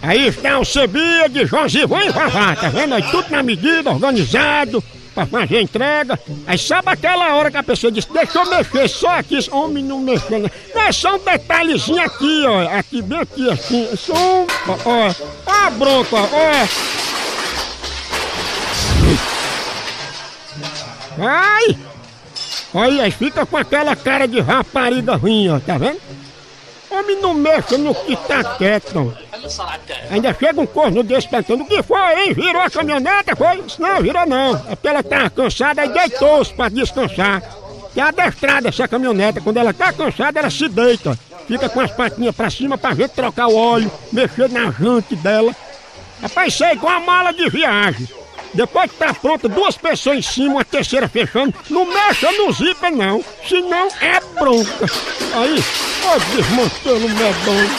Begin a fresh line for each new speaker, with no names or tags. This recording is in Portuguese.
Aí está o Sebia de Josivão e Vavá, tá vendo? Aí tudo na medida, organizado, pra fazer a entrega. Aí sabe aquela hora que a pessoa diz, deixa eu mexer só aqui, homem não mexeu, né? Não, é só um detalhezinho aqui, ó, aqui, bem aqui, assim, só um, ó, ó, ó a bronca, ó, ó. Ai! Olha, aí fica com aquela cara de rapariga ruim, ó, tá vendo? Homem não mexe no que tá quieto. Ainda chega um corno desse perguntando o que foi, hein? Virou a caminhonete? Foi? Não, virou não. É porque ela tá cansada e deitou-se pra descansar. E adestrada essa caminhonete, quando ela tá cansada, ela se deita. Fica com as patinhas pra cima pra gente trocar o óleo, mexer na jante dela. Rapaz, isso é igual a mala de viagem. Depois que tá pronta, duas pessoas em cima, uma terceira fechando, não mexa no zíper não, senão é bronca. Aí, ó, desmontando o medonho.